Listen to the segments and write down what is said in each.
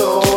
soul.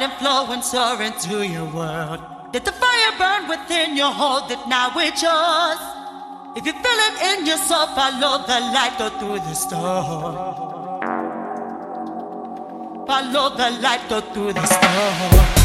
And flow and soar into your world. Let the fire burn within your hold it now, it's yours. If you feel it in your soul, follow the light, go through the storm. Follow the light, go through the storm.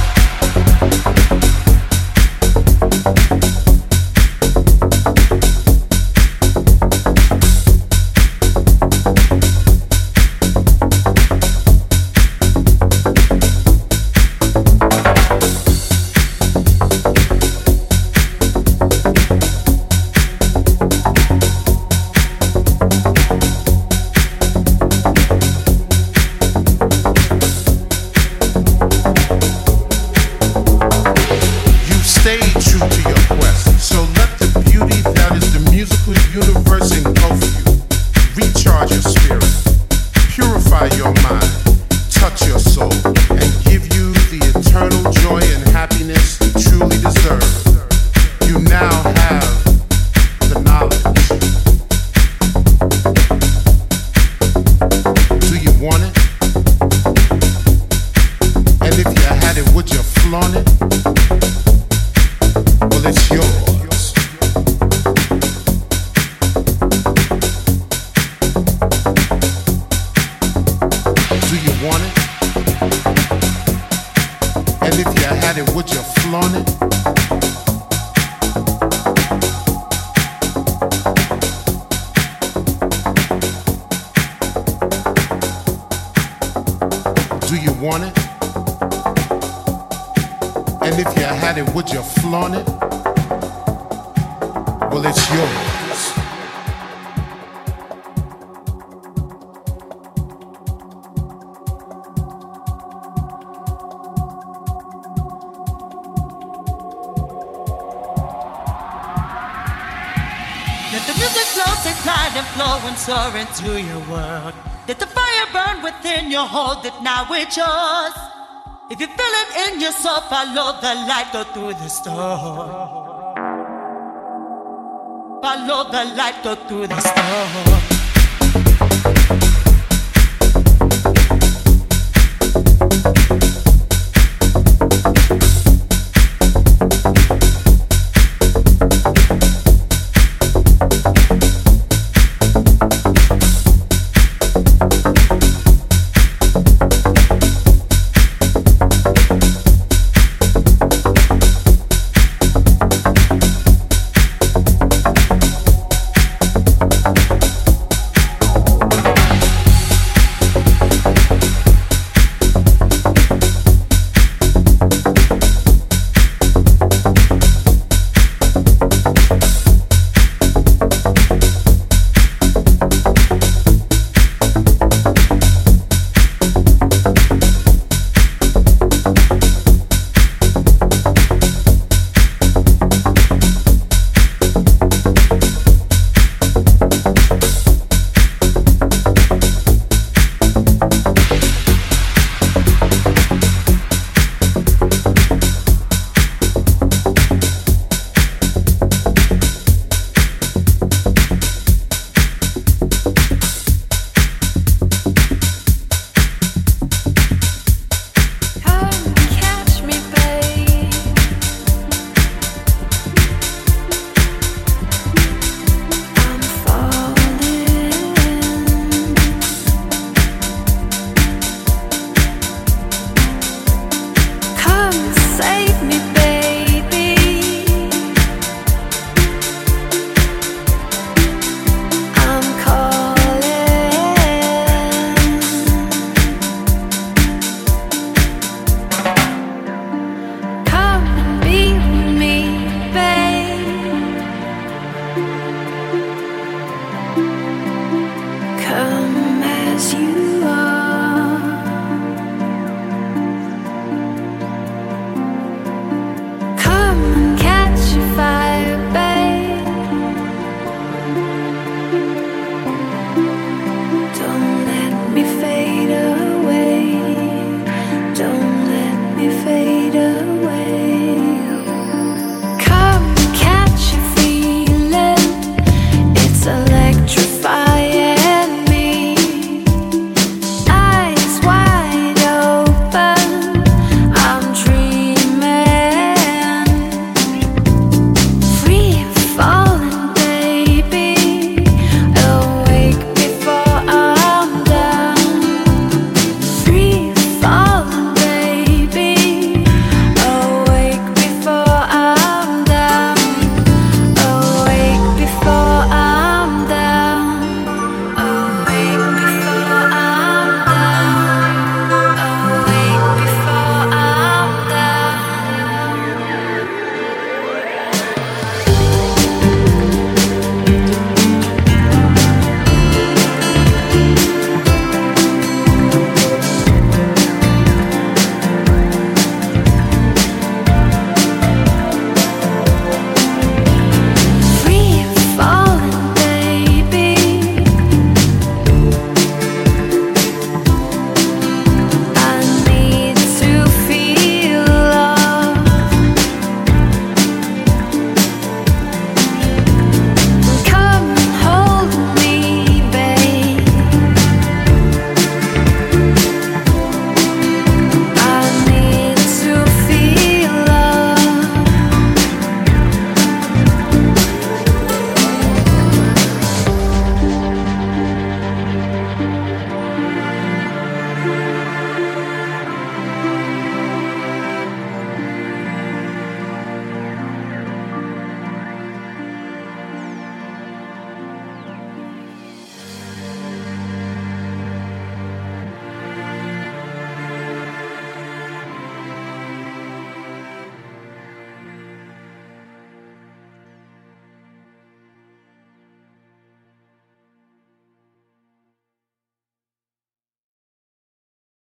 Follow the fire burn within your heart that now with us if you feel it in yourself love the light, go through the storm. Follow the light, go through the storm.